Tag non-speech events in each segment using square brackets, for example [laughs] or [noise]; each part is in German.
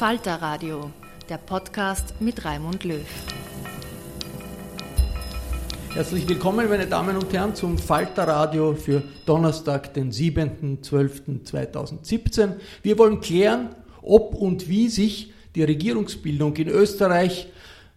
Falter Radio, der Podcast mit Raimund Löw. Herzlich willkommen, meine Damen und Herren, zum Falter Radio für Donnerstag, den 7.12.2017. Wir wollen klären, ob und wie sich die Regierungsbildung in Österreich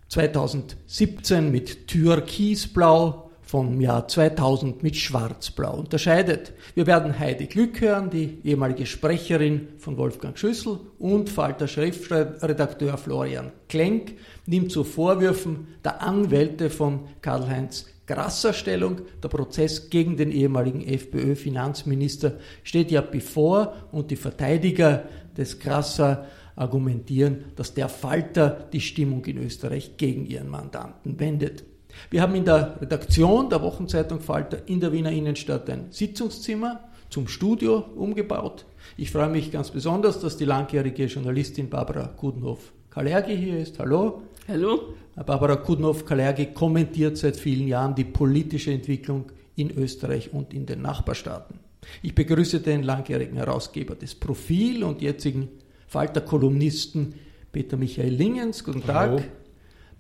2017 mit Türkisblau vom Jahr 2000 mit Schwarzblau unterscheidet. Wir werden Heidi Glück hören, die ehemalige Sprecherin von Wolfgang Schüssel und Falter Schriftredakteur Florian Klenk nimmt zu Vorwürfen der Anwälte von Karl-Heinz Grasser Stellung. Der Prozess gegen den ehemaligen FPÖ-Finanzminister steht ja bevor und die Verteidiger des Grasser argumentieren, dass der Falter die Stimmung in Österreich gegen ihren Mandanten wendet. Wir haben in der Redaktion der Wochenzeitung Falter in der Wiener Innenstadt ein Sitzungszimmer zum Studio umgebaut. Ich freue mich ganz besonders, dass die langjährige Journalistin Barbara Kudenhoff-Kalergi hier ist. Hallo. Hallo. Barbara Kudenhoff-Kalergi kommentiert seit vielen Jahren die politische Entwicklung in Österreich und in den Nachbarstaaten. Ich begrüße den langjährigen Herausgeber des Profil und jetzigen Falter-Kolumnisten Peter Michael Lingens. Guten Tag. Hallo.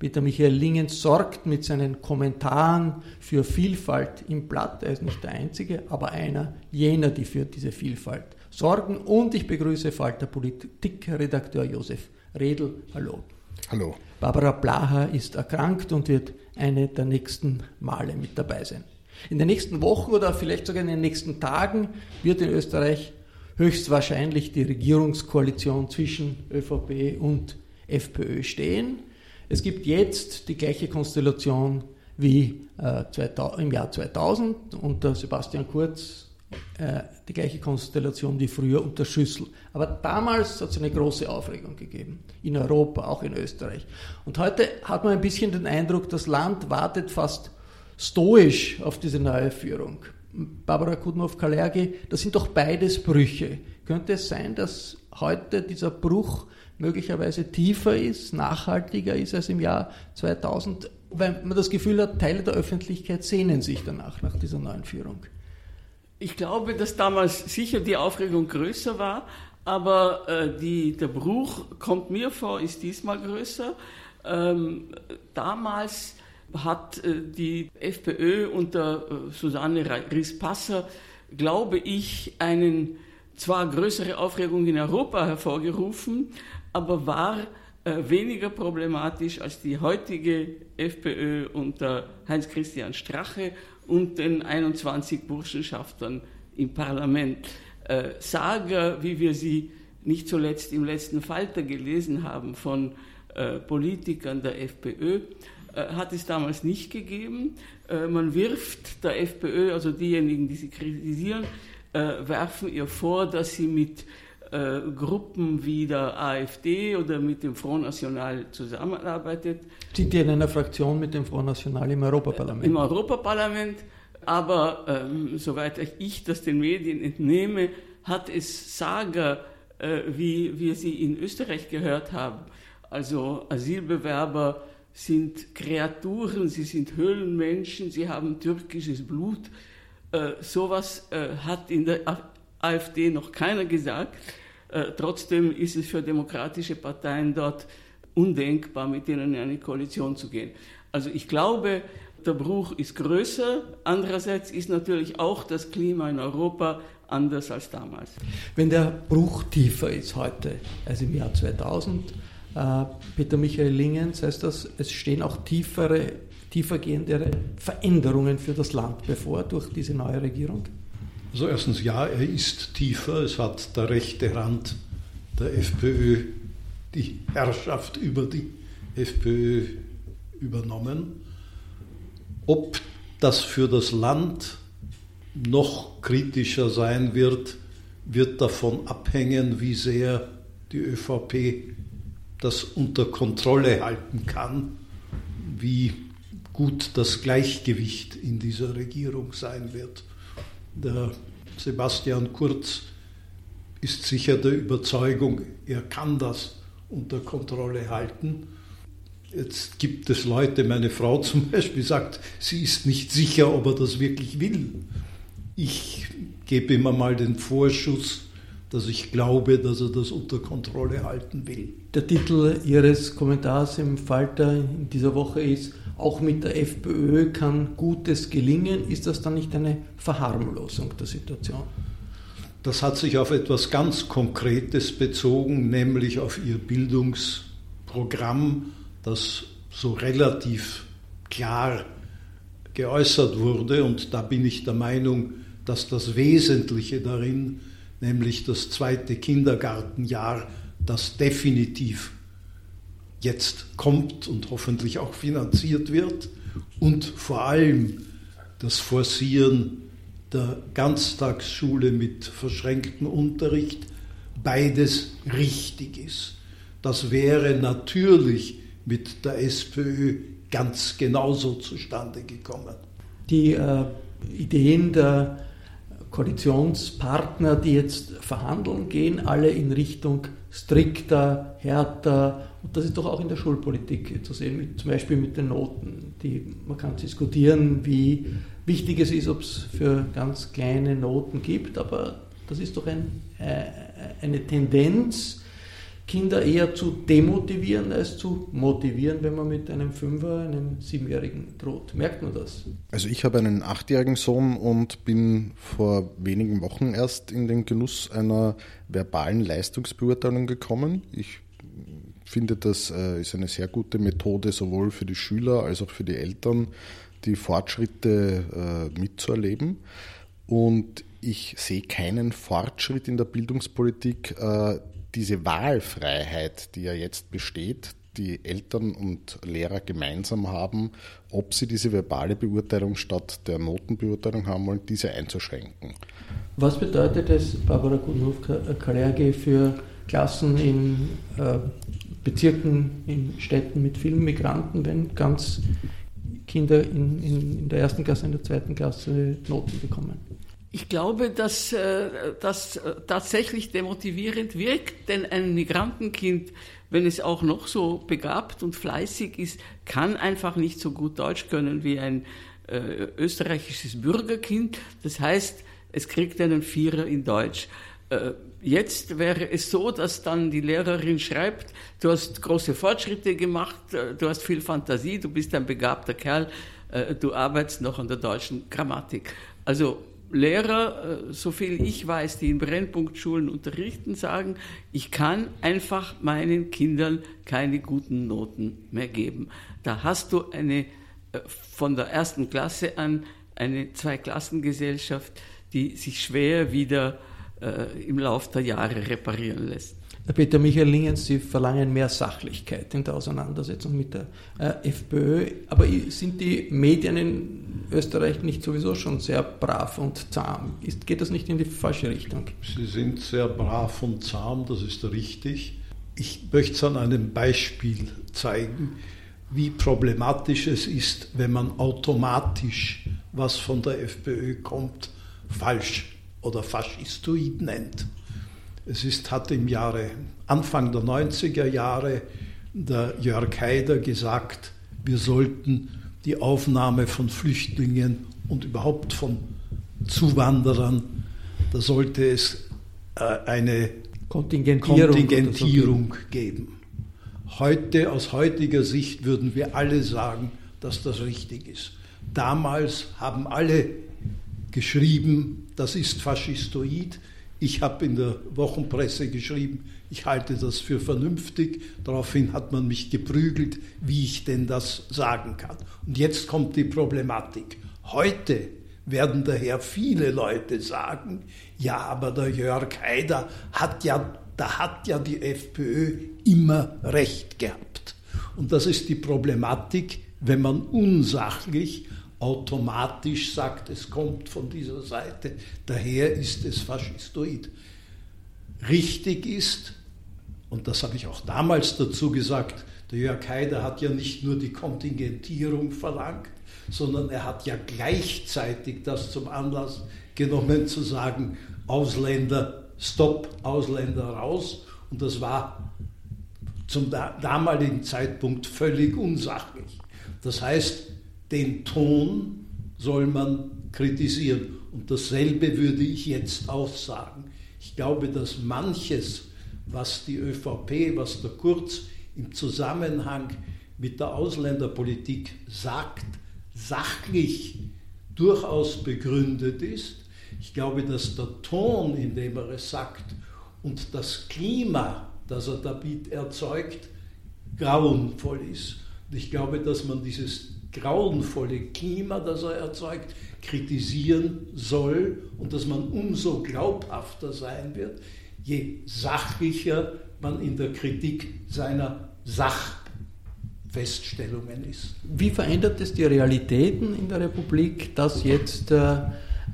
Peter Michael Lingens sorgt mit seinen Kommentaren für Vielfalt im Blatt. Er ist nicht der Einzige, aber einer jener, die für diese Vielfalt sorgen. Und ich begrüße Falter Politikredakteur Josef Redl. Hallo. Hallo. Barbara Blaha ist erkrankt und wird eine der nächsten Male mit dabei sein. In den nächsten Wochen oder vielleicht sogar in den nächsten Tagen wird in Österreich höchstwahrscheinlich die Regierungskoalition zwischen ÖVP und FPÖ stehen. Es gibt jetzt die gleiche Konstellation wie äh, 2000, im Jahr 2000 unter Sebastian Kurz, äh, die gleiche Konstellation wie früher unter Schüssel. Aber damals hat es eine große Aufregung gegeben, in Europa, auch in Österreich. Und heute hat man ein bisschen den Eindruck, das Land wartet fast stoisch auf diese neue Führung. Barbara Kudnow-Kalergi, das sind doch beides Brüche. Könnte es sein, dass heute dieser Bruch möglicherweise tiefer ist, nachhaltiger ist als im Jahr 2000, weil man das Gefühl hat, Teile der Öffentlichkeit sehnen sich danach, nach dieser neuen Führung. Ich glaube, dass damals sicher die Aufregung größer war, aber äh, die, der Bruch kommt mir vor, ist diesmal größer. Ähm, damals hat äh, die FPÖ unter äh, Susanne Rispasser, glaube ich, einen zwar größere Aufregung in Europa hervorgerufen, aber war äh, weniger problematisch als die heutige FPÖ unter Heinz-Christian Strache und den 21 Burschenschaftern im Parlament. Äh, Sager, wie wir sie nicht zuletzt im letzten Falter gelesen haben von äh, Politikern der FPÖ, äh, hat es damals nicht gegeben. Äh, man wirft der FPÖ, also diejenigen, die sie kritisieren, äh, werfen ihr vor, dass sie mit äh, Gruppen wie der AfD oder mit dem Front National zusammenarbeitet. Sind die in einer Fraktion mit dem Front National im Europaparlament? Im Europaparlament, aber ähm, soweit ich das den Medien entnehme, hat es Sager, äh, wie wir sie in Österreich gehört haben. Also Asylbewerber sind Kreaturen, sie sind Höhlenmenschen, sie haben türkisches Blut. Äh, sowas äh, hat in der AfD noch keiner gesagt. Äh, trotzdem ist es für demokratische Parteien dort undenkbar, mit denen in eine Koalition zu gehen. Also ich glaube, der Bruch ist größer. Andererseits ist natürlich auch das Klima in Europa anders als damals. Wenn der Bruch tiefer ist heute als im Jahr 2000, äh, Peter Michael Lingens, heißt das, es stehen auch tiefere, tiefergehendere Veränderungen für das Land bevor durch diese neue Regierung? Also erstens ja, er ist tiefer. Es hat der rechte Rand der FPÖ die Herrschaft über die FPÖ übernommen. Ob das für das Land noch kritischer sein wird, wird davon abhängen, wie sehr die ÖVP das unter Kontrolle halten kann, wie gut das Gleichgewicht in dieser Regierung sein wird. Der Sebastian Kurz ist sicher der Überzeugung, er kann das unter Kontrolle halten. Jetzt gibt es Leute, meine Frau zum [laughs] Beispiel sagt, sie ist nicht sicher, ob er das wirklich will. Ich gebe immer mal den Vorschuss, dass ich glaube, dass er das unter Kontrolle halten will. Der Titel Ihres Kommentars im Falter in dieser Woche ist auch mit der FPÖ kann Gutes gelingen. Ist das dann nicht eine Verharmlosung der Situation? Das hat sich auf etwas ganz Konkretes bezogen, nämlich auf ihr Bildungsprogramm, das so relativ klar geäußert wurde. Und da bin ich der Meinung, dass das Wesentliche darin, nämlich das zweite Kindergartenjahr, das definitiv jetzt kommt und hoffentlich auch finanziert wird und vor allem das Forcieren der Ganztagsschule mit verschränktem Unterricht beides richtig ist. Das wäre natürlich mit der SPÖ ganz genauso zustande gekommen. Die äh, Ideen der Koalitionspartner, die jetzt verhandeln, gehen alle in Richtung strikter, härter. Und das ist doch auch in der Schulpolitik zu sehen, mit, zum Beispiel mit den Noten. Die, man kann diskutieren, wie wichtig es ist, ob es für ganz kleine Noten gibt, aber das ist doch ein, äh, eine Tendenz, Kinder eher zu demotivieren als zu motivieren, wenn man mit einem Fünfer, einem Siebenjährigen droht. Merkt man das? Also ich habe einen achtjährigen Sohn und bin vor wenigen Wochen erst in den Genuss einer verbalen Leistungsbeurteilung gekommen. Ich finde, das äh, ist eine sehr gute Methode sowohl für die Schüler als auch für die Eltern, die Fortschritte äh, mitzuerleben. Und ich sehe keinen Fortschritt in der Bildungspolitik, äh, diese Wahlfreiheit, die ja jetzt besteht, die Eltern und Lehrer gemeinsam haben, ob sie diese verbale Beurteilung statt der Notenbeurteilung haben wollen, diese einzuschränken. Was bedeutet es, Barbara Gudnov-Kalergi, für Klassen in äh, Bezirken, in Städten mit vielen Migranten, wenn ganz Kinder in, in, in der ersten Klasse, in der zweiten Klasse Noten bekommen? Ich glaube, dass äh, das äh, tatsächlich demotivierend wirkt, denn ein Migrantenkind, wenn es auch noch so begabt und fleißig ist, kann einfach nicht so gut Deutsch können wie ein äh, österreichisches Bürgerkind. Das heißt, es kriegt einen Vierer in Deutsch. Äh, jetzt wäre es so, dass dann die Lehrerin schreibt, du hast große Fortschritte gemacht, äh, du hast viel Fantasie, du bist ein begabter Kerl, du arbeitest noch an der deutschen Grammatik. Also Lehrer, äh, so viel ich weiß, die in Brennpunktschulen unterrichten, sagen, ich kann einfach meinen Kindern keine guten Noten mehr geben. Da hast du eine äh, von der ersten Klasse an eine Zweiklassengesellschaft, die sich schwer wieder äh, im Laufe der Jahre reparieren lässt. Herr Peter Michael Lingens, Sie verlangen mehr Sachlichkeit in der Auseinandersetzung mit der äh, FPÖ. Aber sind die Medien in Österreich nicht sowieso schon sehr brav und zahm? Ist, geht das nicht in die falsche Richtung? Sie sind sehr brav und zahm, das ist richtig. Ich möchte es an einem Beispiel zeigen, wie problematisch es ist, wenn man automatisch, was von der FPÖ kommt, falsch oder faschistoid nennt. Es ist, hat im Jahre, Anfang der 90er Jahre der Jörg Haider gesagt, wir sollten die Aufnahme von Flüchtlingen und überhaupt von Zuwanderern, da sollte es äh, eine Kontingentierung, Kontingentierung geben. Heute, aus heutiger Sicht, würden wir alle sagen, dass das richtig ist. Damals haben alle geschrieben, das ist faschistoid. Ich habe in der Wochenpresse geschrieben, ich halte das für vernünftig. Daraufhin hat man mich geprügelt, wie ich denn das sagen kann. Und jetzt kommt die Problematik. Heute werden daher viele Leute sagen, ja, aber der Jörg Haider hat ja, da hat ja die FPÖ immer recht gehabt. Und das ist die Problematik, wenn man unsachlich automatisch sagt, es kommt von dieser Seite, daher ist es faschistoid. Richtig ist, und das habe ich auch damals dazu gesagt, der Jörg Haider hat ja nicht nur die Kontingentierung verlangt, sondern er hat ja gleichzeitig das zum Anlass genommen zu sagen, Ausländer, stopp, Ausländer raus. Und das war zum damaligen Zeitpunkt völlig unsachlich. Das heißt, den Ton soll man kritisieren. Und dasselbe würde ich jetzt auch sagen. Ich glaube, dass manches, was die ÖVP, was der Kurz im Zusammenhang mit der Ausländerpolitik sagt, sachlich durchaus begründet ist. Ich glaube, dass der Ton, in dem er es sagt, und das Klima, das er damit erzeugt, grauenvoll ist. Und ich glaube, dass man dieses grauenvolle Klima, das er erzeugt, kritisieren soll und dass man umso glaubhafter sein wird, je sachlicher man in der Kritik seiner Sachfeststellungen ist. Wie verändert es die Realitäten in der Republik, dass jetzt äh,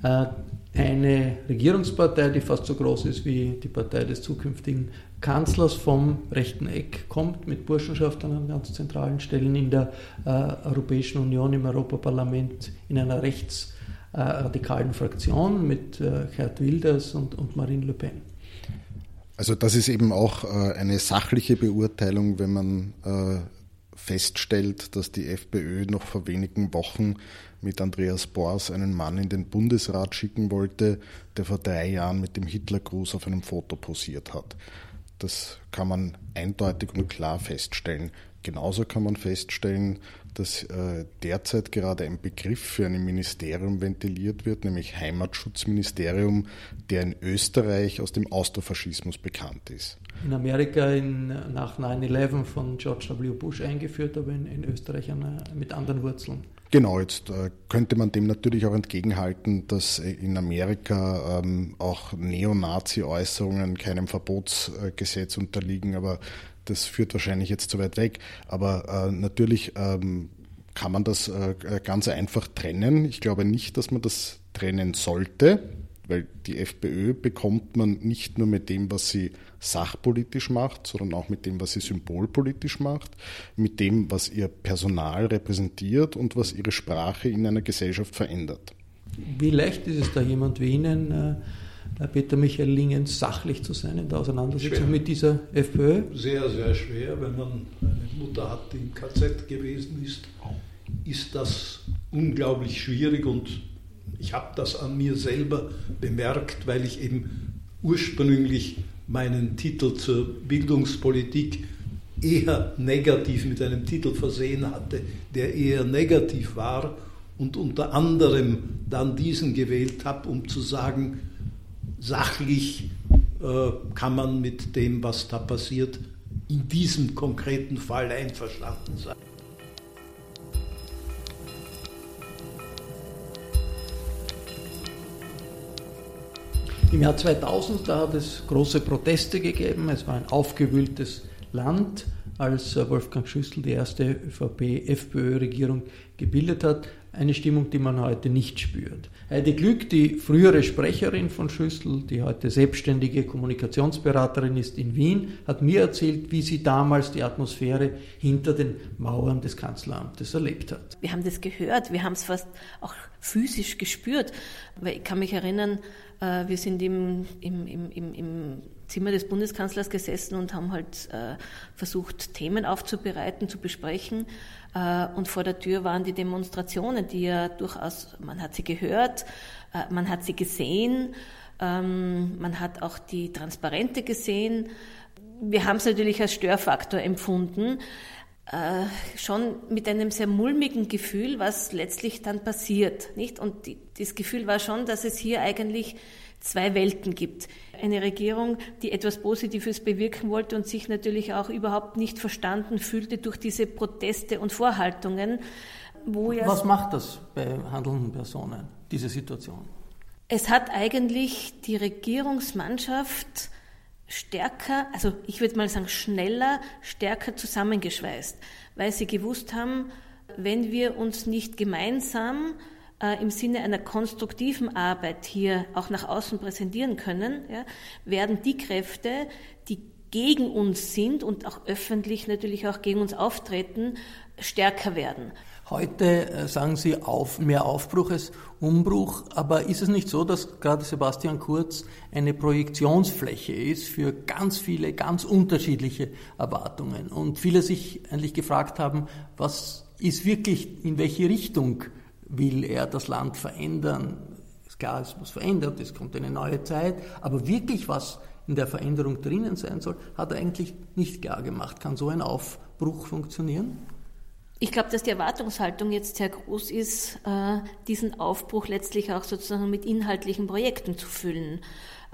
äh eine Regierungspartei, die fast so groß ist wie die Partei des zukünftigen Kanzlers vom rechten Eck kommt, mit Burschenschaft an ganz zentralen Stellen in der äh, Europäischen Union, im Europaparlament, in einer rechtsradikalen äh, Fraktion mit äh, Gerd Wilders und, und Marine Le Pen. Also das ist eben auch äh, eine sachliche Beurteilung, wenn man äh, feststellt, dass die FPÖ noch vor wenigen Wochen mit Andreas Bors einen Mann in den Bundesrat schicken wollte, der vor drei Jahren mit dem Hitlergruß auf einem Foto posiert hat. Das kann man eindeutig und klar feststellen. Genauso kann man feststellen, dass äh, derzeit gerade ein Begriff für ein Ministerium ventiliert wird, nämlich Heimatschutzministerium, der in Österreich aus dem Austrofaschismus bekannt ist. In Amerika in, nach 9-11 von George W. Bush eingeführt, aber in, in Österreich eine, mit anderen Wurzeln. Genau, jetzt äh, könnte man dem natürlich auch entgegenhalten, dass in Amerika ähm, auch Neonazi-Äußerungen keinem Verbotsgesetz unterliegen, aber das führt wahrscheinlich jetzt zu weit weg. Aber äh, natürlich ähm, kann man das äh, ganz einfach trennen. Ich glaube nicht, dass man das trennen sollte, weil die FPÖ bekommt man nicht nur mit dem, was sie sachpolitisch macht, sondern auch mit dem, was sie symbolpolitisch macht, mit dem, was ihr Personal repräsentiert und was ihre Sprache in einer Gesellschaft verändert. Wie leicht ist es da jemand wie Ihnen, äh, Peter Michael Lingen, sachlich zu sein in der Auseinandersetzung schwer. mit dieser FPÖ? Sehr, sehr schwer. Wenn man eine Mutter hat, die im KZ gewesen ist, ist das unglaublich schwierig und ich habe das an mir selber bemerkt, weil ich eben ursprünglich meinen Titel zur Bildungspolitik eher negativ mit einem Titel versehen hatte, der eher negativ war und unter anderem dann diesen gewählt habe, um zu sagen, sachlich äh, kann man mit dem, was da passiert, in diesem konkreten Fall einverstanden sein. Im Jahr 2000, da hat es große Proteste gegeben. Es war ein aufgewühltes Land, als Wolfgang Schüssel die erste ÖVP-FPÖ-Regierung gebildet hat eine Stimmung, die man heute nicht spürt. Heidi Glück, die frühere Sprecherin von Schüssel, die heute selbstständige Kommunikationsberaterin ist in Wien, hat mir erzählt, wie sie damals die Atmosphäre hinter den Mauern des Kanzleramtes erlebt hat. Wir haben das gehört, wir haben es fast auch physisch gespürt. Ich kann mich erinnern, äh, wir sind im, im, im, im Zimmer des Bundeskanzlers gesessen und haben halt äh, versucht, Themen aufzubereiten, zu besprechen. Äh, und vor der Tür waren die Demonstrationen, die ja durchaus, man hat sie gehört, äh, man hat sie gesehen, ähm, man hat auch die Transparente gesehen. Wir haben es natürlich als Störfaktor empfunden, äh, schon mit einem sehr mulmigen Gefühl, was letztlich dann passiert, nicht? Und die, das Gefühl war schon, dass es hier eigentlich zwei Welten gibt. Eine Regierung, die etwas Positives bewirken wollte und sich natürlich auch überhaupt nicht verstanden fühlte durch diese Proteste und Vorhaltungen. Wo ja Was macht das bei handelnden Personen, diese Situation? Es hat eigentlich die Regierungsmannschaft stärker, also ich würde mal sagen schneller, stärker zusammengeschweißt, weil sie gewusst haben, wenn wir uns nicht gemeinsam äh, im Sinne einer konstruktiven Arbeit hier auch nach außen präsentieren können, ja, werden die Kräfte, die gegen uns sind und auch öffentlich natürlich auch gegen uns auftreten, stärker werden. Heute äh, sagen Sie auf, mehr Aufbruch als Umbruch, aber ist es nicht so, dass gerade Sebastian Kurz eine Projektionsfläche ist für ganz viele, ganz unterschiedliche Erwartungen und viele sich eigentlich gefragt haben, was ist wirklich, in welche Richtung will er das Land verändern. Ist klar, es muss verändert, es kommt eine neue Zeit, aber wirklich was in der Veränderung drinnen sein soll, hat er eigentlich nicht klar gemacht. Kann so ein Aufbruch funktionieren? Ich glaube, dass die Erwartungshaltung jetzt sehr groß ist, äh, diesen Aufbruch letztlich auch sozusagen mit inhaltlichen Projekten zu füllen.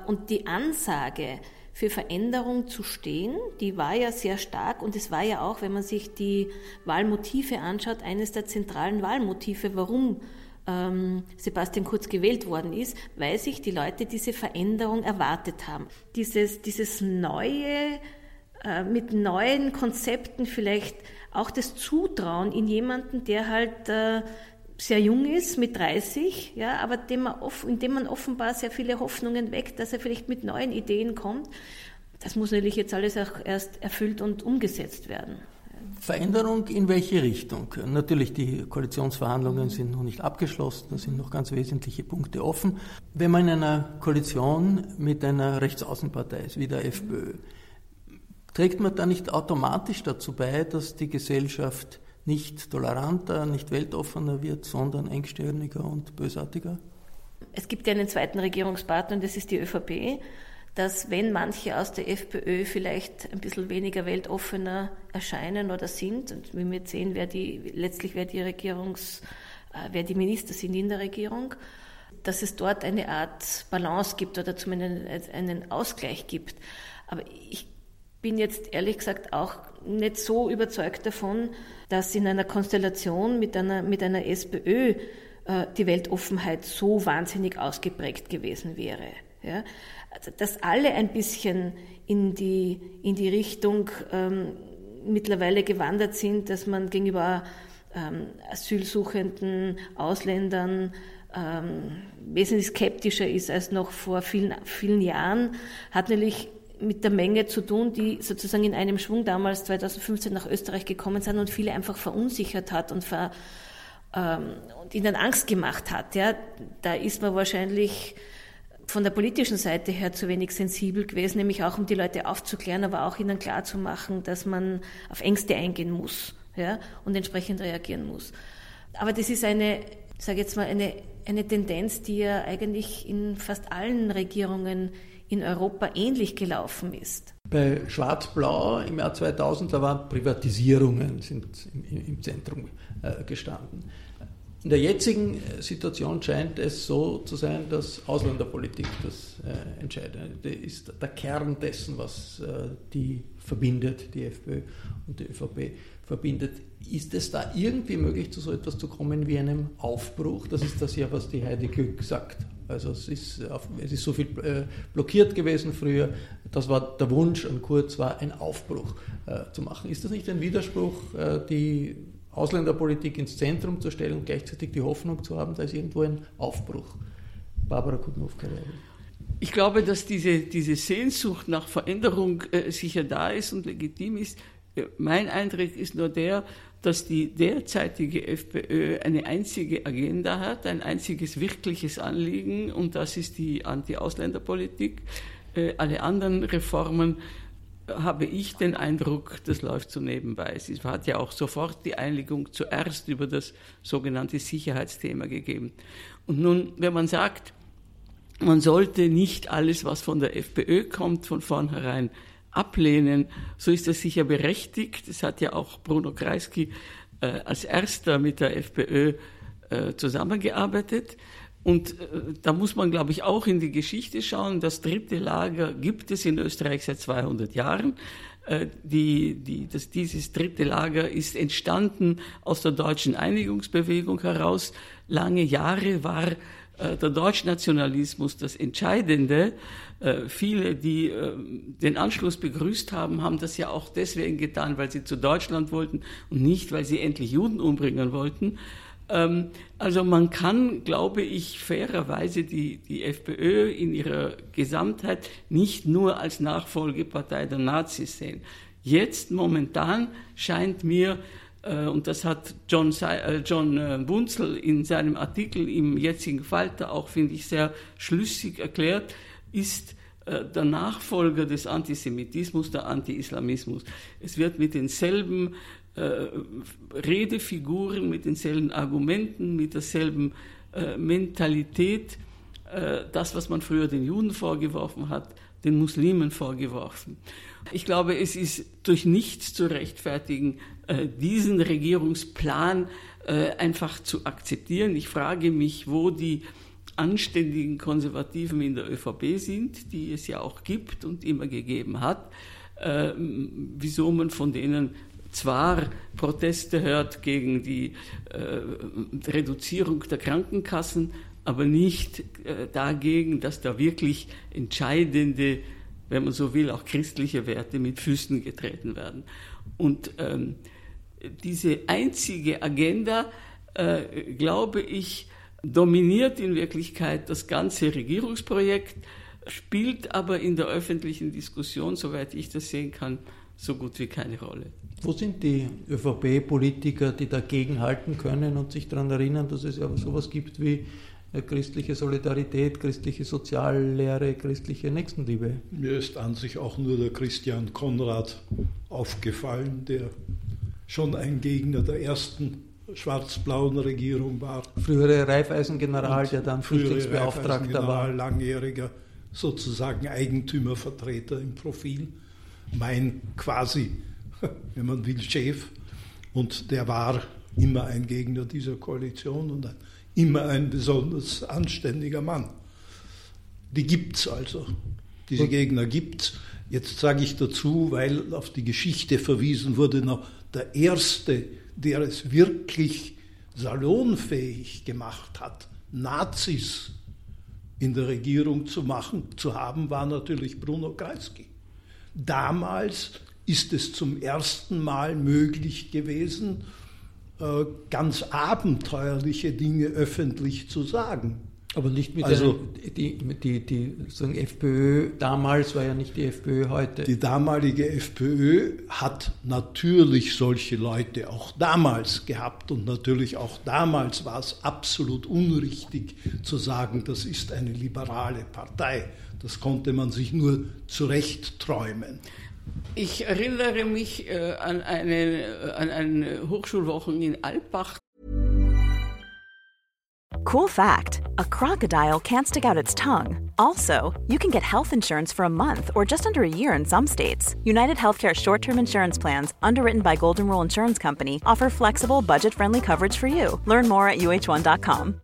Und die Ansage, für Veränderung zu stehen, die war ja sehr stark und es war ja auch, wenn man sich die Wahlmotive anschaut, eines der zentralen Wahlmotive, warum ähm, Sebastian Kurz gewählt worden ist, weil sich die Leute diese Veränderung erwartet haben. Dieses, dieses neue, äh, mit neuen Konzepten vielleicht auch das Zutrauen in jemanden, der halt äh, sehr jung ist, mit 30, ja, aber dem man off, in dem man offenbar sehr viele Hoffnungen weckt, dass er vielleicht mit neuen Ideen kommt. Das muss natürlich jetzt alles auch erst erfüllt und umgesetzt werden. Veränderung in welche Richtung? Natürlich, die Koalitionsverhandlungen sind noch nicht abgeschlossen, da sind noch ganz wesentliche Punkte offen. Wenn man in einer Koalition mit einer Rechtsaußenpartei ist, wie der FPÖ, trägt man da nicht automatisch dazu bei, dass die Gesellschaft nicht toleranter, nicht weltoffener wird, sondern engstirniger und bösartiger? Es gibt ja einen zweiten Regierungspartner und das ist die ÖVP, dass wenn manche aus der FPÖ vielleicht ein bisschen weniger weltoffener erscheinen oder sind, und wir sehen, wer die, letztlich wer die Regierungs, äh, wer die Minister sind in der Regierung, dass es dort eine Art Balance gibt oder zumindest einen Ausgleich gibt. Aber ich bin jetzt ehrlich gesagt auch nicht so überzeugt davon, dass in einer Konstellation mit einer, mit einer SPÖ äh, die Weltoffenheit so wahnsinnig ausgeprägt gewesen wäre. Ja? Also, dass alle ein bisschen in die, in die Richtung ähm, mittlerweile gewandert sind, dass man gegenüber ähm, Asylsuchenden, Ausländern ähm, wesentlich skeptischer ist als noch vor vielen, vielen Jahren, hat natürlich mit der Menge zu tun, die sozusagen in einem Schwung damals 2015 nach Österreich gekommen sind und viele einfach verunsichert hat und, ver, ähm, und ihnen Angst gemacht hat. Ja, da ist man wahrscheinlich von der politischen Seite her zu wenig sensibel gewesen, nämlich auch um die Leute aufzuklären, aber auch ihnen klarzumachen, dass man auf Ängste eingehen muss ja, und entsprechend reagieren muss. Aber das ist eine, sage jetzt mal, eine, eine Tendenz, die ja eigentlich in fast allen Regierungen in Europa ähnlich gelaufen ist. Bei Schwarz-Blau im Jahr 2000, da waren Privatisierungen sind im, Zentrum äh, gestanden. In der jetzigen äh, Situation scheint es so zu sein, dass Ausländerpolitik das äh, Entscheidende ist, der Kern dessen, was äh, die verbindet, die FPÖ und die ÖVP verbindet. Ist es da irgendwie möglich, zu so etwas zu kommen wie einem Aufbruch? Das ist das ja, was die Heidi Glück sagt. Also es ist, es ist so viel äh, blockiert gewesen früher. Das war der Wunsch an Kurz, war ein Aufbruch äh, zu machen. Ist das nicht ein Widerspruch, die Ausländerpolitik ins Zentrum zu stellen und gleichzeitig die Hoffnung zu haben, da ist irgendwo ein Aufbruch. Barbara Kudnowka. Ich glaube, dass diese, diese Sehnsucht nach Veränderung äh, sicher da ist und legitim ist. Äh, mein Eindruck ist nur der, dass die derzeitige FPÖ eine einzige Agenda hat, ein einziges wirkliches Anliegen, und das ist die Anti-Ausländerpolitik. Äh, alle anderen Reformen habe ich den Eindruck, das läuft so nebenbei. Es hat ja auch sofort die Einigung zuerst über das sogenannte Sicherheitsthema gegeben. Und nun, wenn man sagt, man sollte nicht alles, was von der FPÖ kommt, von vornherein ablehnen, so ist das sicher berechtigt. Das hat ja auch Bruno Kreisky äh, als erster mit der FPÖ äh, zusammengearbeitet. Und äh, da muss man, glaube ich, auch in die Geschichte schauen. Das dritte Lager gibt es in Österreich seit 200 Jahren. Äh, die, die, das, dieses dritte Lager ist entstanden aus der deutschen Einigungsbewegung heraus. Lange Jahre war äh, der Deutschnationalismus das Entscheidende. Viele, die den Anschluss begrüßt haben, haben das ja auch deswegen getan, weil sie zu Deutschland wollten und nicht, weil sie endlich Juden umbringen wollten. Ähm, also man kann, glaube ich, fairerweise die, die FPÖ in ihrer Gesamtheit nicht nur als Nachfolgepartei der Nazis sehen. Jetzt momentan scheint mir, äh, und das hat John, äh, John äh, Bunzel in seinem Artikel im jetzigen Falter auch, finde ich, sehr schlüssig erklärt, ist der Nachfolger des Antisemitismus, der Anti-Islamismus. Es wird mit denselben äh, Redefiguren, mit denselben Argumenten, mit derselben äh, Mentalität, äh, das, was man früher den Juden vorgeworfen hat, den Muslimen vorgeworfen. Ich glaube, es ist durch nichts zu rechtfertigen, äh, diesen Regierungsplan äh, einfach zu akzeptieren. Ich frage mich, wo die anständigen Konservativen in der ÖVP sind, die es ja auch gibt und immer gegeben hat, äh, wieso man von denen zwar Proteste hört gegen die äh, Reduzierung der Krankenkassen, aber nicht äh, dagegen, dass da wirklich entscheidende, wenn man so will, auch christliche Werte mit Füßen getreten werden. Und ähm, diese einzige Agenda, äh, glaube ich, dominiert in Wirklichkeit das ganze Regierungsprojekt, spielt aber in der öffentlichen Diskussion, soweit ich das sehen kann, so gut wie keine Rolle. Wo sind die ÖVP-Politiker, die dagegen halten können und sich daran erinnern, dass es ja sowas gibt wie äh, christliche Solidarität, christliche Soziallehre, christliche Nächstenliebe? Mir ist an sich auch nur der Christian Konrad aufgefallen, der schon ein Gegner der ersten schwarz-blauen Regierung war. Frühere Reifeisengeneral, der dann Flüchtlingsbeauftragter war. Langjähriger sozusagen Eigentümervertreter im Profil mein quasi, [laughs] wenn man will, Chef. Und der war immer ein Gegner dieser Koalition und immer ein besonders anständiger Mann. Die gibt es also. Diese Gegner gibt es. Jetzt sage ich dazu, weil auf die Geschichte verwiesen wurde, noch der Erste, der es wirklich salonfähig gemacht hat, Nazis in der Regierung zu machen, zu haben, war natürlich Bruno Kreisky. Damals ist es zum ersten Mal möglich gewesen, äh, ganz abenteuerliche Dinge öffentlich zu sagen. Aber nicht mit also, der, die, die, die sozusagen FPÖ damals war ja nicht die FPÖ heute. Die damalige FPÖ hat natürlich solche Leute auch damals gehabt und natürlich auch damals war es absolut unrichtig zu sagen, das ist eine liberale Partei. Das konnte man sich nur zurecht träumen. Ich erinnere mich äh, an, eine, an eine Hochschulwochen in Alpbach. Cool fact a crocodile can't stick out its tongue. Also, you can get health insurance for a month or just under a year in some states. United Healthcare short term insurance plans, underwritten by Golden Rule Insurance Company, offer flexible, budget friendly coverage for you. Learn more at uh1.com.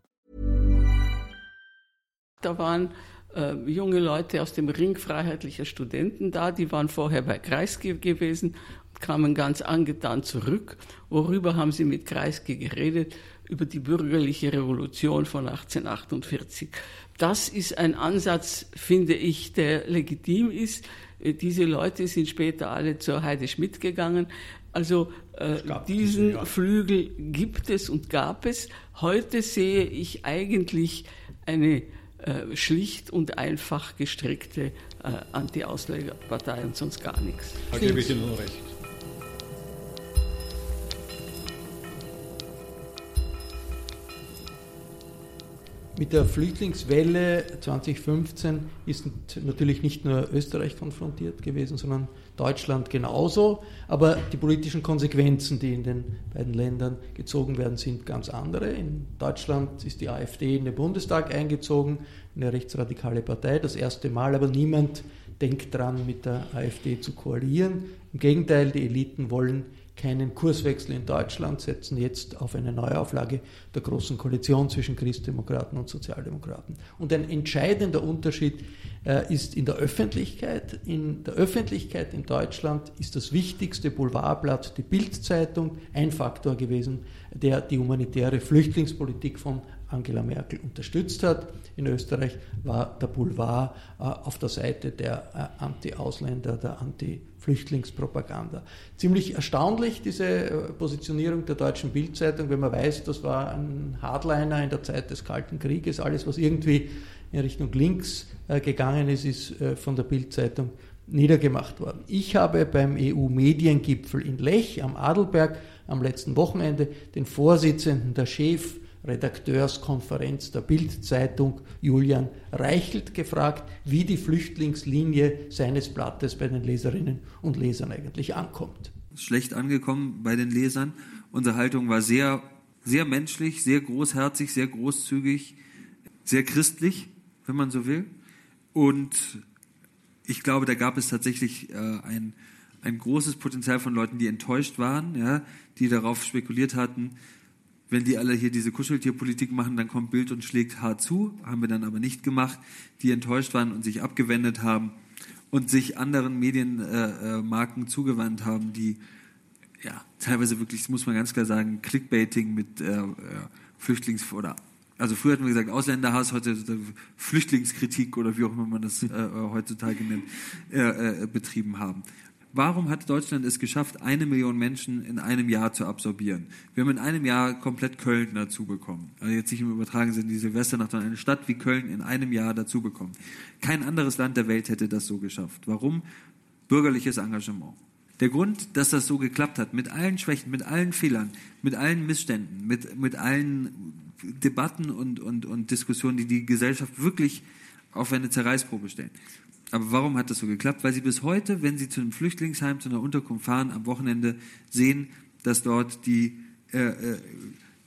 Da waren äh, junge Leute aus dem Ring freiheitlicher Studenten da, die waren vorher bei Kreisky gewesen kamen ganz angetan zurück. Worüber haben sie mit Kreisky geredet? Über die bürgerliche Revolution von 1848. Das ist ein Ansatz, finde ich, der legitim ist. Diese Leute sind später alle zur Heide Schmidt gegangen. Also äh, diesen diese, ja. Flügel gibt es und gab es. Heute sehe ich eigentlich eine äh, schlicht und einfach gestrickte äh, Anti-Auslegerpartei und sonst gar nichts. Da gebe ich Ihnen recht. Mit der Flüchtlingswelle 2015 ist natürlich nicht nur Österreich konfrontiert gewesen, sondern Deutschland genauso. Aber die politischen Konsequenzen, die in den beiden Ländern gezogen werden, sind ganz andere. In Deutschland ist die AfD in den Bundestag eingezogen, eine rechtsradikale Partei, das erste Mal, aber niemand denkt daran, mit der AfD zu koalieren. Im Gegenteil, die Eliten wollen keinen Kurswechsel in Deutschland, setzen jetzt auf eine Neuauflage der Großen Koalition zwischen Christdemokraten und Sozialdemokraten. Und ein entscheidender Unterschied äh, ist in der Öffentlichkeit. In der Öffentlichkeit in Deutschland ist das wichtigste Boulevardblatt die Bildzeitung ein Faktor gewesen, der die humanitäre Flüchtlingspolitik von Angela Merkel unterstützt hat. In Österreich war der Boulevard äh, auf der Seite der äh, Anti-Ausländer, der Anti-Flüchtlingspropaganda. Ziemlich erstaunlich diese äh, Positionierung der deutschen Bildzeitung, wenn man weiß, das war ein Hardliner in der Zeit des Kalten Krieges. Alles, was irgendwie in Richtung links äh, gegangen ist, ist äh, von der Bildzeitung niedergemacht worden. Ich habe beim EU-Mediengipfel in Lech am Adelberg am letzten Wochenende den Vorsitzenden der Chef Redakteurskonferenz der Bildzeitung Julian Reichelt gefragt, wie die Flüchtlingslinie seines Blattes bei den Leserinnen und Lesern eigentlich ankommt. Schlecht angekommen bei den Lesern. Unsere Haltung war sehr, sehr menschlich, sehr großherzig, sehr großzügig, sehr christlich, wenn man so will. Und ich glaube, da gab es tatsächlich äh, ein, ein großes Potenzial von Leuten, die enttäuscht waren, ja, die darauf spekuliert hatten, wenn die alle hier diese Kuscheltierpolitik machen, dann kommt Bild und schlägt hart zu. Haben wir dann aber nicht gemacht, die enttäuscht waren und sich abgewendet haben und sich anderen Medienmarken äh, äh, zugewandt haben, die ja teilweise wirklich, das muss man ganz klar sagen, Clickbaiting mit äh, äh Flüchtlings- oder also früher hatten wir gesagt Ausländerhass, heute Flüchtlingskritik oder wie auch immer man das äh, äh, heutzutage nennt, betrieben haben. Warum hat Deutschland es geschafft, eine Million Menschen in einem Jahr zu absorbieren? Wir haben in einem Jahr komplett Köln dazu bekommen. Also jetzt nicht im übertragenen Sinne die Silvesternacht, sondern eine Stadt wie Köln in einem Jahr dazu bekommen. Kein anderes Land der Welt hätte das so geschafft. Warum? Bürgerliches Engagement. Der Grund, dass das so geklappt hat, mit allen Schwächen, mit allen Fehlern, mit allen Missständen, mit, mit allen Debatten und, und, und Diskussionen, die die Gesellschaft wirklich auf eine Zerreißprobe stellen, aber warum hat das so geklappt? Weil sie bis heute, wenn sie zu einem Flüchtlingsheim, zu einer Unterkunft fahren, am Wochenende sehen, dass dort die, äh, äh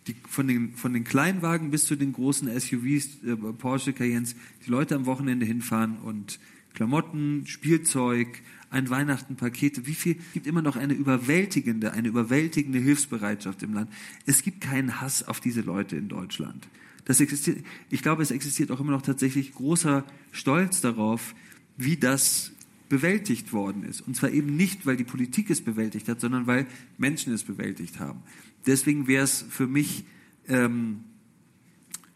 die von, den, von den Kleinwagen bis zu den großen SUVs, äh, Porsche Cayennes, die Leute am Wochenende hinfahren und Klamotten, Spielzeug, ein Weihnachten, Pakete. Wie viel gibt immer noch eine überwältigende, eine überwältigende Hilfsbereitschaft im Land? Es gibt keinen Hass auf diese Leute in Deutschland. Das existiert, ich glaube, es existiert auch immer noch tatsächlich großer Stolz darauf, wie das bewältigt worden ist. Und zwar eben nicht, weil die Politik es bewältigt hat, sondern weil Menschen es bewältigt haben. Deswegen wäre es für mich ähm,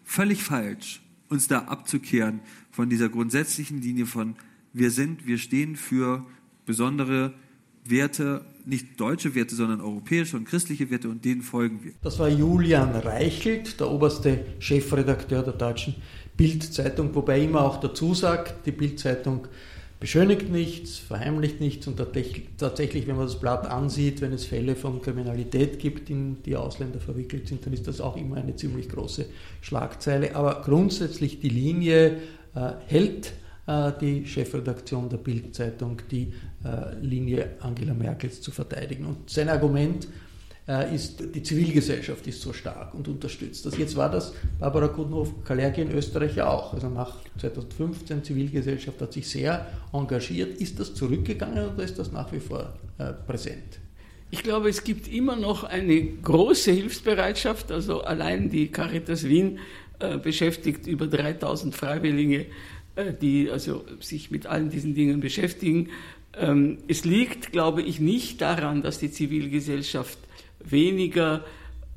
völlig falsch, uns da abzukehren von dieser grundsätzlichen Linie von wir sind, wir stehen für besondere Werte, nicht deutsche Werte, sondern europäische und christliche Werte und denen folgen wir. Das war Julian Reichelt, der oberste Chefredakteur der deutschen Bildzeitung, wobei immer auch dazu sagt, die Bildzeitung beschönigt nichts, verheimlicht nichts und tatsächlich, wenn man das Blatt ansieht, wenn es Fälle von Kriminalität gibt, in die Ausländer verwickelt sind, dann ist das auch immer eine ziemlich große Schlagzeile. Aber grundsätzlich die Linie äh, hält äh, die Chefredaktion der Bildzeitung, die Linie Angela Merkels zu verteidigen. Und sein Argument, äh, ist, die Zivilgesellschaft ist so stark und unterstützt das. Jetzt war das Barbara Kudnow-Kalergi in Österreich ja auch. Also nach 2015, Zivilgesellschaft hat sich sehr engagiert. Ist das zurückgegangen oder ist das nach wie vor äh, präsent? Ich glaube, es gibt immer noch eine große Hilfsbereitschaft. Also allein die Caritas Wien äh, beschäftigt über 3000 Freiwillige, äh, die also sich mit allen diesen Dingen beschäftigen. Ähm, es liegt, glaube ich, nicht daran, dass die Zivilgesellschaft weniger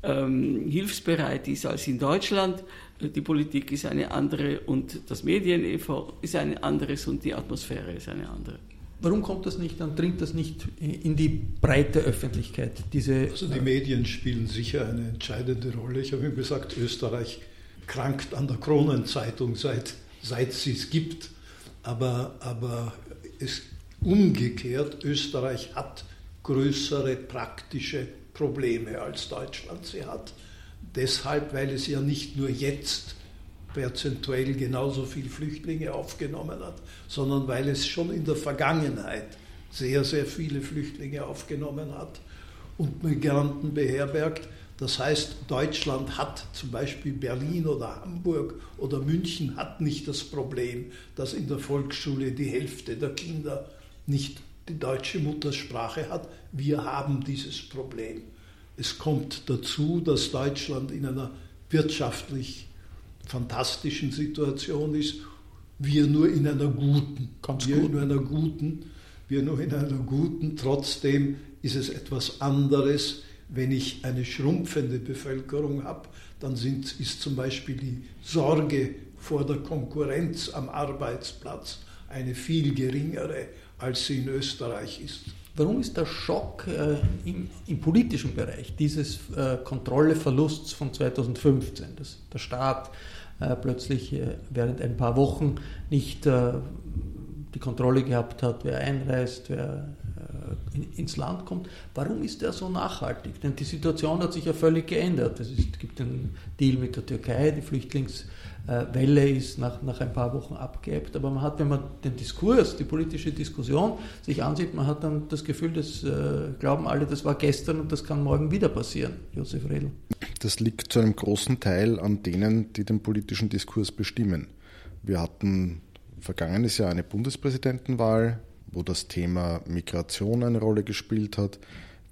ähm, hilfsbereit ist als in Deutschland. Die Politik ist eine andere und das Medien-EV ist ein anderes und die Atmosphäre ist eine andere. Warum kommt das nicht, dann dringt das nicht in die breite Öffentlichkeit? Diese, also die Medien spielen sicher eine entscheidende Rolle. Ich habe ihm gesagt, Österreich krankt an der Kronenzeitung, seit, seit es es gibt. Aber, aber es, umgekehrt, Österreich hat größere praktische Probleme als Deutschland sie hat. Deshalb, weil es ja nicht nur jetzt perzentuell genauso viele Flüchtlinge aufgenommen hat, sondern weil es schon in der Vergangenheit sehr, sehr viele Flüchtlinge aufgenommen hat und Migranten beherbergt. Das heißt, Deutschland hat zum Beispiel Berlin oder Hamburg oder München hat nicht das Problem, dass in der Volksschule die Hälfte der Kinder nicht die deutsche Muttersprache hat. Wir haben dieses Problem. Es kommt dazu, dass Deutschland in einer wirtschaftlich fantastischen Situation ist, wir nur in einer guten, Ganz wir gut. in einer guten, wir nur in einer guten. Trotzdem ist es etwas anderes, wenn ich eine schrumpfende Bevölkerung habe, dann sind, ist zum Beispiel die Sorge vor der Konkurrenz am Arbeitsplatz eine viel geringere, als sie in Österreich ist. Warum ist der Schock äh, im, im, politischen Bereich dieses äh, Kontrolleverlusts von 2015, dass der Staat äh, plötzlich äh, während ein paar Wochen nicht äh, die Kontrolle gehabt hat, wer einreist, wer äh, in, ins Land kommt. Warum ist der so nachhaltig? Denn die Situation hat sich ja völlig geändert. Es gibt einen Deal mit der Türkei, die Flüchtlings Welle ist nach, nach ein paar Wochen abgeebbt. Aber man hat, wenn man den Diskurs, die politische Diskussion sich ansieht, man hat dann das Gefühl, das äh, glauben alle, das war gestern und das kann morgen wieder passieren. Josef Redl. Das liegt zu einem großen Teil an denen, die den politischen Diskurs bestimmen. Wir hatten vergangenes Jahr eine Bundespräsidentenwahl, wo das Thema Migration eine Rolle gespielt hat.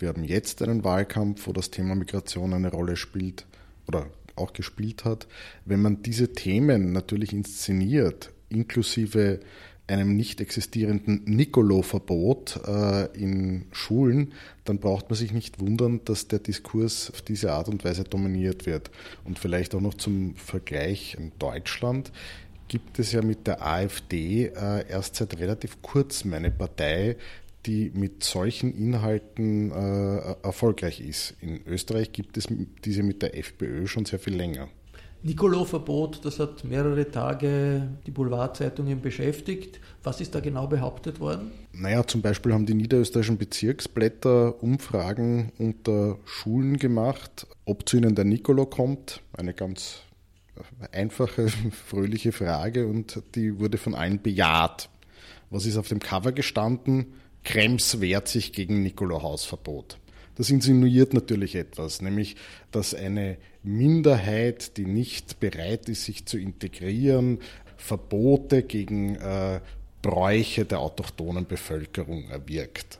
Wir haben jetzt einen Wahlkampf, wo das Thema Migration eine Rolle spielt oder auch gespielt hat, wenn man diese Themen natürlich inszeniert, inklusive einem nicht existierenden Nicolo-Verbot äh, in Schulen, dann braucht man sich nicht wundern, dass der Diskurs auf diese Art und Weise dominiert wird. Und vielleicht auch noch zum Vergleich in Deutschland gibt es ja mit der AfD äh, erst seit relativ kurzem eine Partei, die mit solchen Inhalten äh, erfolgreich ist. In Österreich gibt es diese mit der FPÖ schon sehr viel länger. Nicolo-Verbot, das hat mehrere Tage die Boulevardzeitungen beschäftigt. Was ist da genau behauptet worden? Naja, zum Beispiel haben die niederösterreichischen Bezirksblätter Umfragen unter Schulen gemacht, ob zu ihnen der Nicolo kommt. Eine ganz einfache, [laughs] fröhliche Frage und die wurde von allen bejaht. Was ist auf dem Cover gestanden? Krems wehrt sich gegen Nikolaus-Verbot. Das insinuiert natürlich etwas, nämlich dass eine Minderheit, die nicht bereit ist, sich zu integrieren, Verbote gegen äh, Bräuche der autochthonen Bevölkerung erwirkt.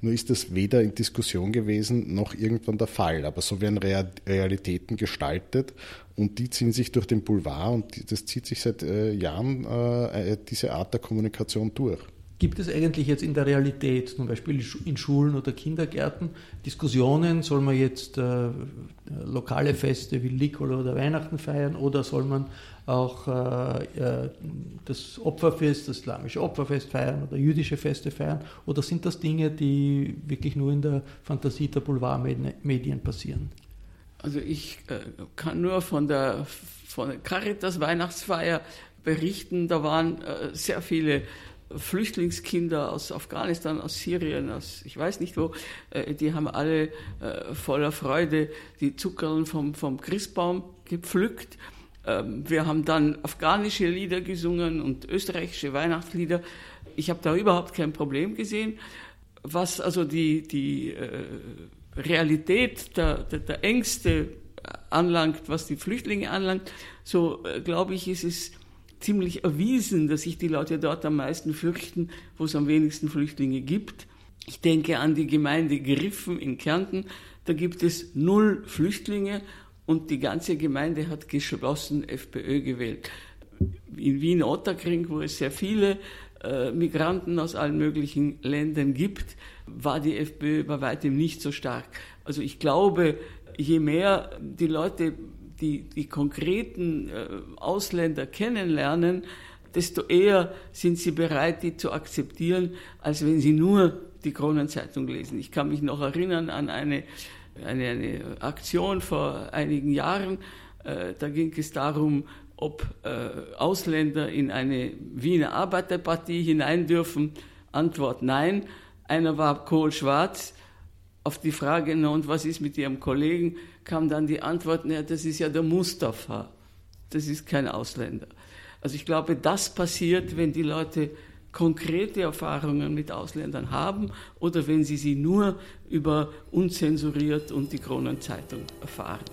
Nur ist das weder in Diskussion gewesen noch irgendwann der Fall. Aber so werden Realitäten gestaltet und die ziehen sich durch den Boulevard und das zieht sich seit äh, Jahren äh, diese Art der Kommunikation durch. Gibt es eigentlich jetzt in der Realität, zum Beispiel in Schulen oder Kindergärten, Diskussionen, soll man jetzt äh, lokale Feste wie Nicolo oder Weihnachten feiern oder soll man auch äh, äh, das Opferfest, das islamische Opferfest feiern oder jüdische Feste feiern? Oder sind das Dinge, die wirklich nur in der Fantasie der Boulevardmedien passieren? Also ich äh, kann nur von der, von Caritas Weihnachtsfeier berichten, da waren äh, sehr viele Flüchtlingskinder aus Afghanistan, aus Syrien, aus ich weiß nicht wo, äh, die haben alle äh, voller Freude die Zuckerl vom, vom Christbaum gepflückt. Ähm, wir haben dann afghanische Lieder gesungen und österreichische Weihnachtslieder. Ich habe da überhaupt kein Problem gesehen. Was also die, die äh, Realität der, der, der Ängste anlangt, was die Flüchtlinge anlangt, so glaube ich, ist es ziemlich erwiesen, dass sich die Leute dort am meisten fürchten, wo es am wenigsten Flüchtlinge gibt. Ich denke an die Gemeinde Griffen in Kärnten. Da gibt es null Flüchtlinge und die ganze Gemeinde hat geschlossen FPÖ gewählt. In Wien-Otterkring, wo es sehr viele äh, Migranten aus allen möglichen Ländern gibt, war die FPÖ bei weitem nicht so stark. Also ich glaube, je mehr die Leute die, die konkreten äh, Ausländer kennenlernen, desto eher sind sie bereit, die zu akzeptieren, als wenn sie nur die Kronenzeitung lesen. Ich kann mich noch erinnern an eine, eine, eine Aktion vor einigen Jahren. Äh, da ging es darum, ob äh, Ausländer in eine Wiener Arbeiterpartie hinein dürfen. Antwort nein. Einer war kohlschwarz. Auf die Frage, na und was ist mit Ihrem Kollegen, kam dann die Antwort, na, das ist ja der Mustafa. Das ist kein Ausländer. Also ich glaube, das passiert, wenn die Leute konkrete Erfahrungen mit Ausländern haben oder wenn sie sie nur über unzensuriert und die Kronenzeitung erfahren.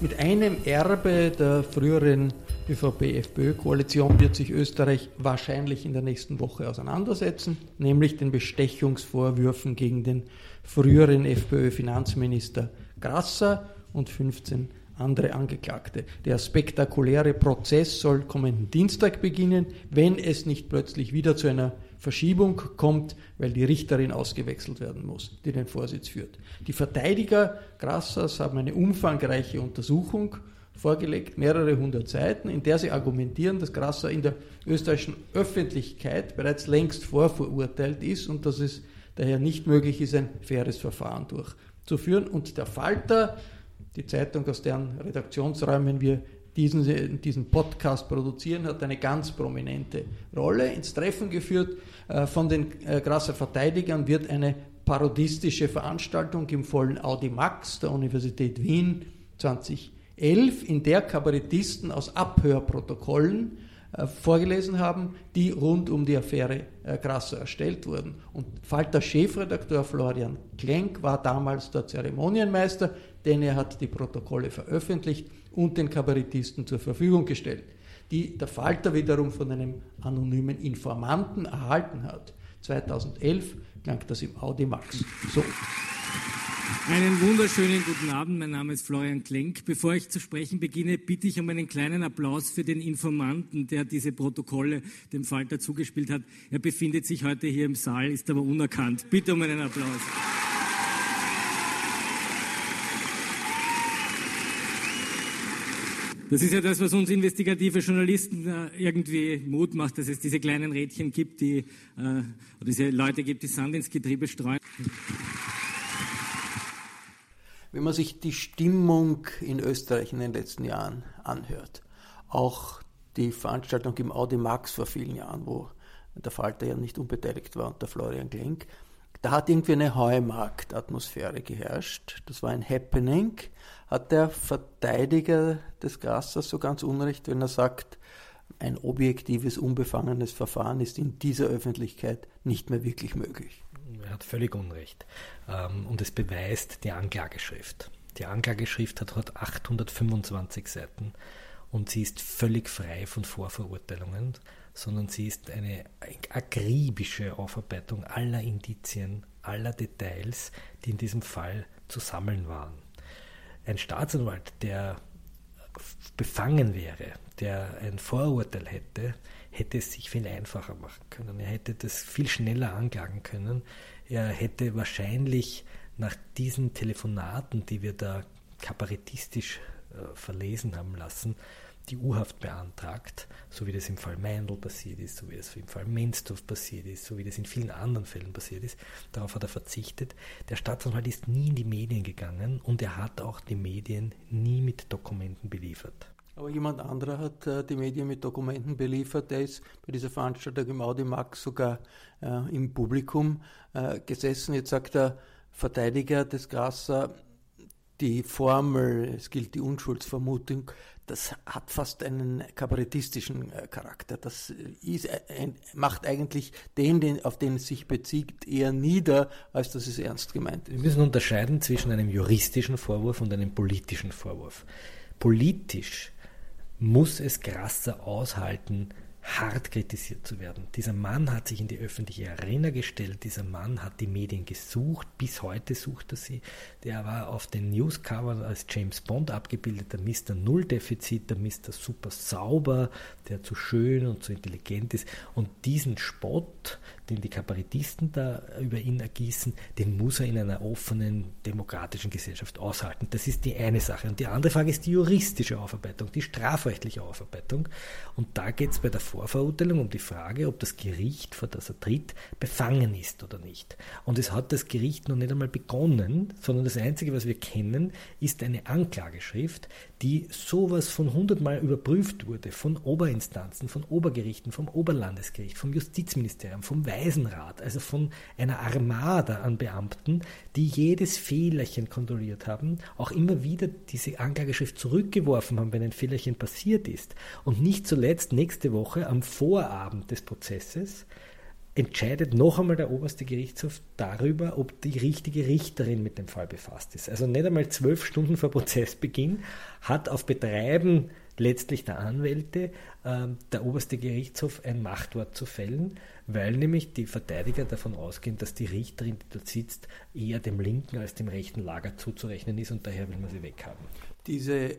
Mit einem Erbe der früheren ÖVP-FPÖ-Koalition wird sich Österreich wahrscheinlich in der nächsten Woche auseinandersetzen, nämlich den Bestechungsvorwürfen gegen den früheren FPÖ-Finanzminister Grasser und 15 andere Angeklagte. Der spektakuläre Prozess soll kommenden Dienstag beginnen, wenn es nicht plötzlich wieder zu einer Verschiebung kommt, weil die Richterin ausgewechselt werden muss, die den Vorsitz führt. Die Verteidiger Grassers haben eine umfangreiche Untersuchung vorgelegt, mehrere hundert Seiten, in der sie argumentieren, dass Grasser in der österreichischen Öffentlichkeit bereits längst vorverurteilt ist und dass es daher nicht möglich ist, ein faires Verfahren durchzuführen. Und der Falter, die Zeitung, aus deren Redaktionsräumen wir diesen, diesen Podcast produzieren, hat eine ganz prominente Rolle. Ins Treffen geführt äh, von den äh, Grasser Verteidigern wird eine parodistische Veranstaltung im vollen Audi Max der Universität Wien 20 11, in der Kabarettisten aus Abhörprotokollen äh, vorgelesen haben, die rund um die Affäre äh, Grasser erstellt wurden. Und Falter Chefredakteur Florian Klenk war damals der Zeremonienmeister, denn er hat die Protokolle veröffentlicht und den Kabarettisten zur Verfügung gestellt, die der Falter wiederum von einem anonymen Informanten erhalten hat. 2011 klang das im Audimax so. Einen wunderschönen guten Abend. Mein Name ist Florian Klenk. Bevor ich zu sprechen beginne, bitte ich um einen kleinen Applaus für den Informanten, der diese Protokolle dem Falter zugespielt hat. Er befindet sich heute hier im Saal, ist aber unerkannt. Bitte um einen Applaus. Das ist ja das, was uns investigative Journalisten äh, irgendwie Mut macht, dass es diese kleinen Rädchen gibt, die, äh, diese Leute gibt, die Sand ins Getriebe streuen. Wenn man sich die Stimmung in Österreich in den letzten Jahren anhört, auch die Veranstaltung im Audi Max vor vielen Jahren, wo der Falter ja nicht unbeteiligt war und der Florian Klenk, da hat irgendwie eine Heumarktatmosphäre geherrscht. Das war ein Happening. Hat der Verteidiger des Grassers so ganz unrecht, wenn er sagt, ein objektives, unbefangenes Verfahren ist in dieser Öffentlichkeit nicht mehr wirklich möglich? Er hat völlig Unrecht. Ähm, und es beweist die Anklageschrift. Die Anklageschrift hat, hat 825 Seiten und sie ist völlig frei von Vorverurteilungen, sondern sie ist eine akribische Aufarbeitung aller Indizien, aller Details, die in diesem Fall zu sammeln waren. Ein Staatsanwalt, der befangen wäre, der ein Vorurteil hätte, hätte es sich viel einfacher machen können. Er hätte das viel schneller anklagen können. Er hätte wahrscheinlich nach diesen Telefonaten, die wir da kabarettistisch äh, verlesen haben lassen, die U-Haft beantragt, so wie das im Fall Meindl passiert ist, so wie das im Fall Menstorf passiert ist, so wie das in vielen anderen Fällen passiert ist. Darauf hat er verzichtet. Der Staatsanwalt ist nie in die Medien gegangen und er hat auch die Medien nie mit Dokumenten beliefert. Aber jemand anderer hat äh, die Medien mit Dokumenten beliefert. Der ist bei dieser Veranstaltung im Audimax sogar äh, im Publikum äh, gesessen. Jetzt sagt der Verteidiger des Grasser, die Formel, es gilt die Unschuldsvermutung, das hat fast einen kabarettistischen äh, Charakter. Das ist, äh, macht eigentlich den, den, auf den es sich bezieht, eher nieder, als dass es ernst gemeint ist. Wir müssen unterscheiden zwischen einem juristischen Vorwurf und einem politischen Vorwurf. Politisch muss es Grasser aushalten, hart kritisiert zu werden. Dieser Mann hat sich in die öffentliche Arena gestellt, dieser Mann hat die Medien gesucht, bis heute sucht er sie. Der war auf den Newscovern als James Bond abgebildet, der Mr. Null-Defizit, der Mr. Super Sauber, der zu schön und zu intelligent ist. Und diesen Spott, den die Kabarettisten da über ihn ergießen, den muss er in einer offenen, demokratischen Gesellschaft aushalten. Das ist die eine Sache. Und die andere Frage ist die juristische Aufarbeitung, die strafrechtliche Aufarbeitung. Und da geht es bei der Vorverurteilung um die Frage, ob das Gericht, vor das er tritt, befangen ist oder nicht. Und es hat das Gericht noch nicht einmal begonnen, sondern das Einzige, was wir kennen, ist eine Anklageschrift, die sowas von hundertmal überprüft wurde, von Oberinstanzen, von Obergerichten, vom Oberlandesgericht, vom Justizministerium, vom Waisenrat, also von einer Armada an Beamten, die jedes Fehlerchen kontrolliert haben, auch immer wieder diese Anklageschrift zurückgeworfen haben, wenn ein Fehlerchen passiert ist. Und nicht zuletzt nächste Woche am Vorabend des Prozesses entscheidet noch einmal der oberste Gerichtshof darüber, ob die richtige Richterin mit dem Fall befasst ist. Also nicht einmal zwölf Stunden vor Prozessbeginn hat auf Betreiben letztlich der Anwälte äh, der oberste Gerichtshof ein Machtwort zu fällen, weil nämlich die Verteidiger davon ausgehen, dass die Richterin, die dort sitzt, eher dem linken als dem rechten Lager zuzurechnen ist und daher will man sie weghaben. Diese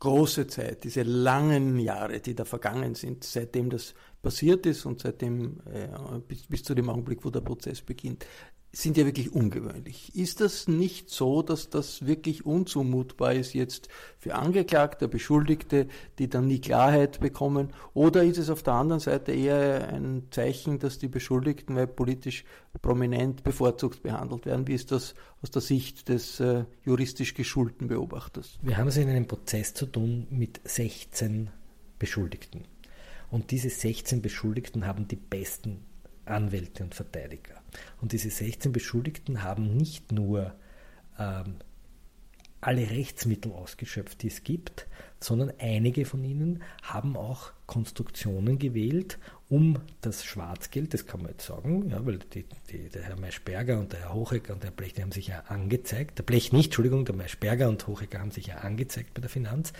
große Zeit, diese langen Jahre, die da vergangen sind, seitdem das passiert ist und seitdem äh, bis, bis zu dem Augenblick, wo der Prozess beginnt, sind ja wirklich ungewöhnlich. Ist das nicht so, dass das wirklich unzumutbar ist jetzt für Angeklagte, Beschuldigte, die dann nie Klarheit bekommen? Oder ist es auf der anderen Seite eher ein Zeichen, dass die Beschuldigten weil politisch prominent bevorzugt behandelt werden? Wie ist das aus der Sicht des äh, juristisch geschulten Beobachters? Wir haben es in einem Prozess zu tun mit 16 Beschuldigten. Und diese 16 Beschuldigten haben die besten Anwälte und Verteidiger. Und diese 16 Beschuldigten haben nicht nur ähm, alle Rechtsmittel ausgeschöpft, die es gibt, sondern einige von ihnen haben auch Konstruktionen gewählt, um das Schwarzgeld, das kann man jetzt sagen, ja, weil die, die, der Herr Maischberger und der Herr Hochecker und der Blech, die haben sich ja angezeigt, der Blech nicht, Entschuldigung, der Maischberger und Hochecker haben sich ja angezeigt bei der Finanz,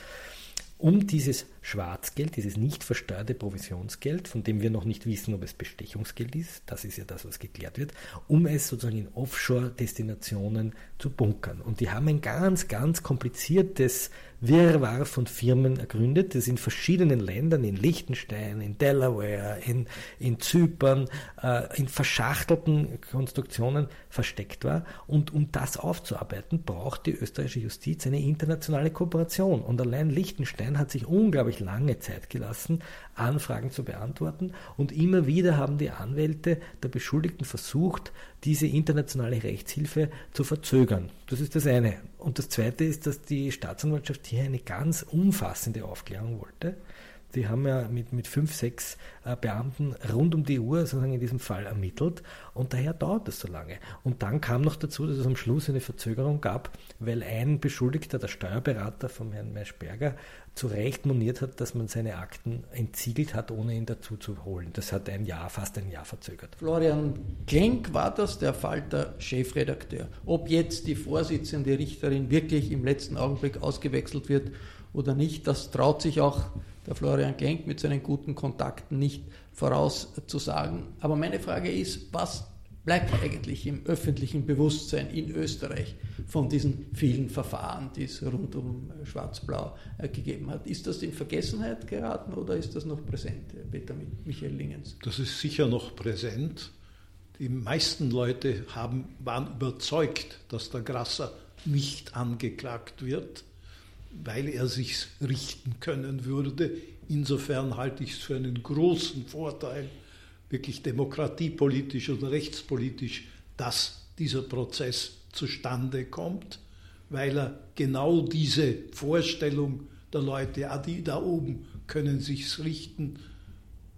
um dieses Schwarzgeld, dieses nicht versteuerte Provisionsgeld, von dem wir noch nicht wissen, ob es Bestechungsgeld ist, das ist ja das, was geklärt wird, um es sozusagen in Offshore-Destinationen zu bunkern. Und die haben ein ganz, ganz kompliziertes Wirrwarr von Firmen ergründet, das in verschiedenen Ländern, in Liechtenstein, in Delaware, in, in Zypern, äh, in verschachtelten Konstruktionen versteckt war. Und um das aufzuarbeiten, braucht die österreichische Justiz eine internationale Kooperation. Und allein Liechtenstein hat sich unglaublich lange Zeit gelassen, Anfragen zu beantworten. Und immer wieder haben die Anwälte der Beschuldigten versucht, diese internationale Rechtshilfe zu verzögern. Das ist das eine. Und das zweite ist, dass die Staatsanwaltschaft hier eine ganz umfassende Aufklärung wollte. Die haben ja mit, mit fünf, sechs äh, Beamten rund um die Uhr sozusagen in diesem Fall ermittelt und daher dauert das so lange. Und dann kam noch dazu, dass es am Schluss eine Verzögerung gab, weil ein Beschuldigter, der Steuerberater von Herrn Maischberger, zu Recht moniert hat, dass man seine Akten entsiegelt hat, ohne ihn dazu zu holen. Das hat ein Jahr, fast ein Jahr verzögert. Florian Klenk war das, der Falter Chefredakteur. Ob jetzt die Vorsitzende Richterin wirklich im letzten Augenblick ausgewechselt wird oder nicht, das traut sich auch der Florian Klenk mit seinen guten Kontakten nicht vorauszusagen. Aber meine Frage ist, was bleibt eigentlich im öffentlichen Bewusstsein in Österreich von diesen vielen Verfahren, die es rund um Schwarz-Blau äh, gegeben hat? Ist das in Vergessenheit geraten oder ist das noch präsent, Peter Michael Lingens? Das ist sicher noch präsent. Die meisten Leute haben, waren überzeugt, dass der Grasser nicht angeklagt wird, weil er sich richten können würde. Insofern halte ich es für einen großen Vorteil, wirklich demokratiepolitisch und rechtspolitisch, dass dieser Prozess zustande kommt, weil er genau diese Vorstellung der Leute, ah, die da oben können sich's richten,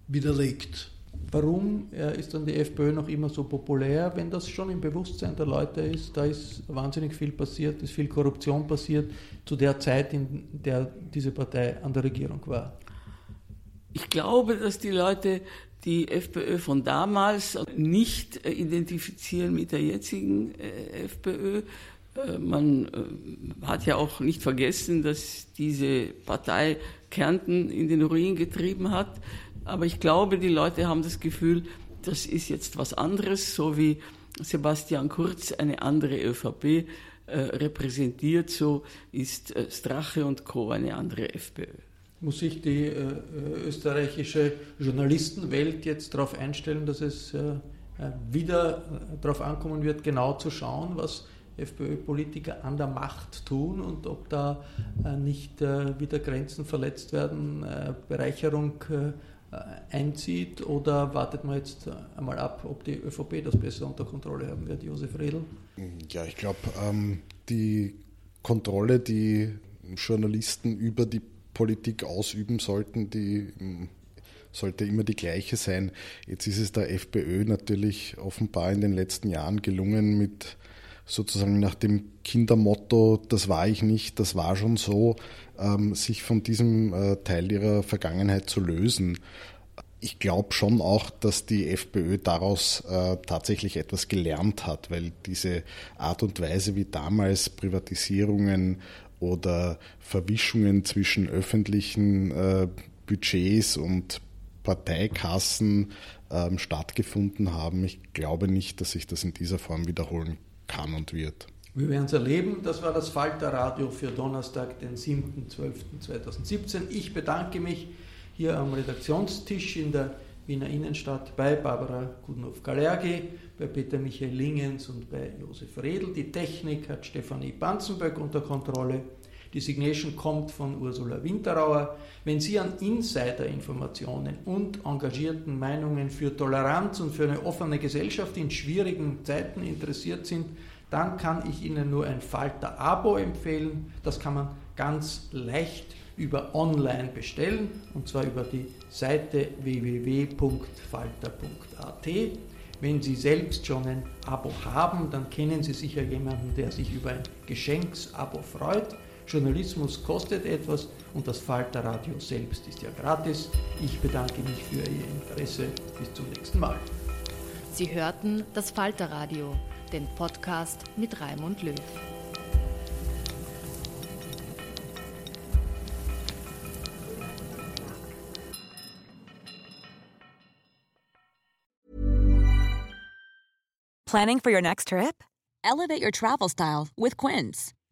widerlegt. Warum äh, ist dann die FPÖ noch immer so populär, wenn das schon im Bewusstsein der Leute ist? Da ist wahnsinnig viel passiert, ist viel Korruption passiert zu der Zeit, in der diese Partei an der Regierung war. Ich glaube, dass die Leute die FPÖ von damals nicht identifizieren mit der jetzigen äh, FPÖ. Äh, man hat ja auch nicht vergessen, dass diese Partei Kärnten in den Ruin getrieben hat. Aber ich glaube, die Leute haben das Gefühl, das ist jetzt was anderes, so wie Sebastian Kurz eine andere ÖVP äh, repräsentiert, so ist äh, Strache und Co. eine andere FPÖ. Muss sich die äh, österreichische Journalistenwelt jetzt darauf einstellen, dass es äh, äh, wieder äh, darauf ankommen wird, genau zu schauen, was FPÖ-Politiker an der Macht tun und ob da nicht wieder Grenzen verletzt werden, Bereicherung äh, einzieht oder wartet man jetzt einmal ab, ob die ÖVP das besser unter Kontrolle haben wird, Josef Redl? Ja, ich glaube, ähm, die Kontrolle, die Journalisten über die Politik ausüben sollten, die ähm, sollte immer die gleiche sein. Jetzt ist es der FPÖ natürlich offenbar in den letzten Jahren gelungen, mit sozusagen nach dem Kindermotto, das war ich nicht, das war schon so, ähm, sich von diesem äh, Teil ihrer Vergangenheit zu lösen. Ich glaube schon auch, dass die FPÖ daraus äh, tatsächlich etwas gelernt hat, weil diese Art und Weise, wie damals Privatisierungen oder Verwischungen zwischen öffentlichen äh, Budgets und Parteikassen ähm, stattgefunden haben, ich glaube nicht, dass sich das in dieser Form wiederholen kann und wird. Wir werden es erleben. Das war das Falter-Radio für Donnerstag, den 7.12.2017. Ich bedanke mich hier am Redaktionstisch in der Wiener Innenstadt bei Barbara Gudnow-Galergi, bei Peter Michael Lingens und bei Josef Redl. Die Technik hat Stefanie Banzenböck unter Kontrolle. Die Signation kommt von Ursula Winterauer. Wenn Sie an Insider-Informationen und engagierten Meinungen für Toleranz und für eine offene Gesellschaft in schwierigen Zeiten interessiert sind, dann kann ich Ihnen nur ein Falter-Abo empfehlen. Das kann man ganz leicht über online bestellen und zwar über die Seite www.falter.at. Wenn Sie selbst schon ein Abo haben, dann kennen Sie sicher jemanden, der sich über ein Geschenksabo freut. Journalismus kostet etwas und das Falterradio selbst ist ja gratis. Ich bedanke mich für Ihr Interesse. Bis zum nächsten Mal. Sie hörten das Falterradio, den Podcast mit Raimund Löw. Planning for your next trip? Elevate your travel style with Quince.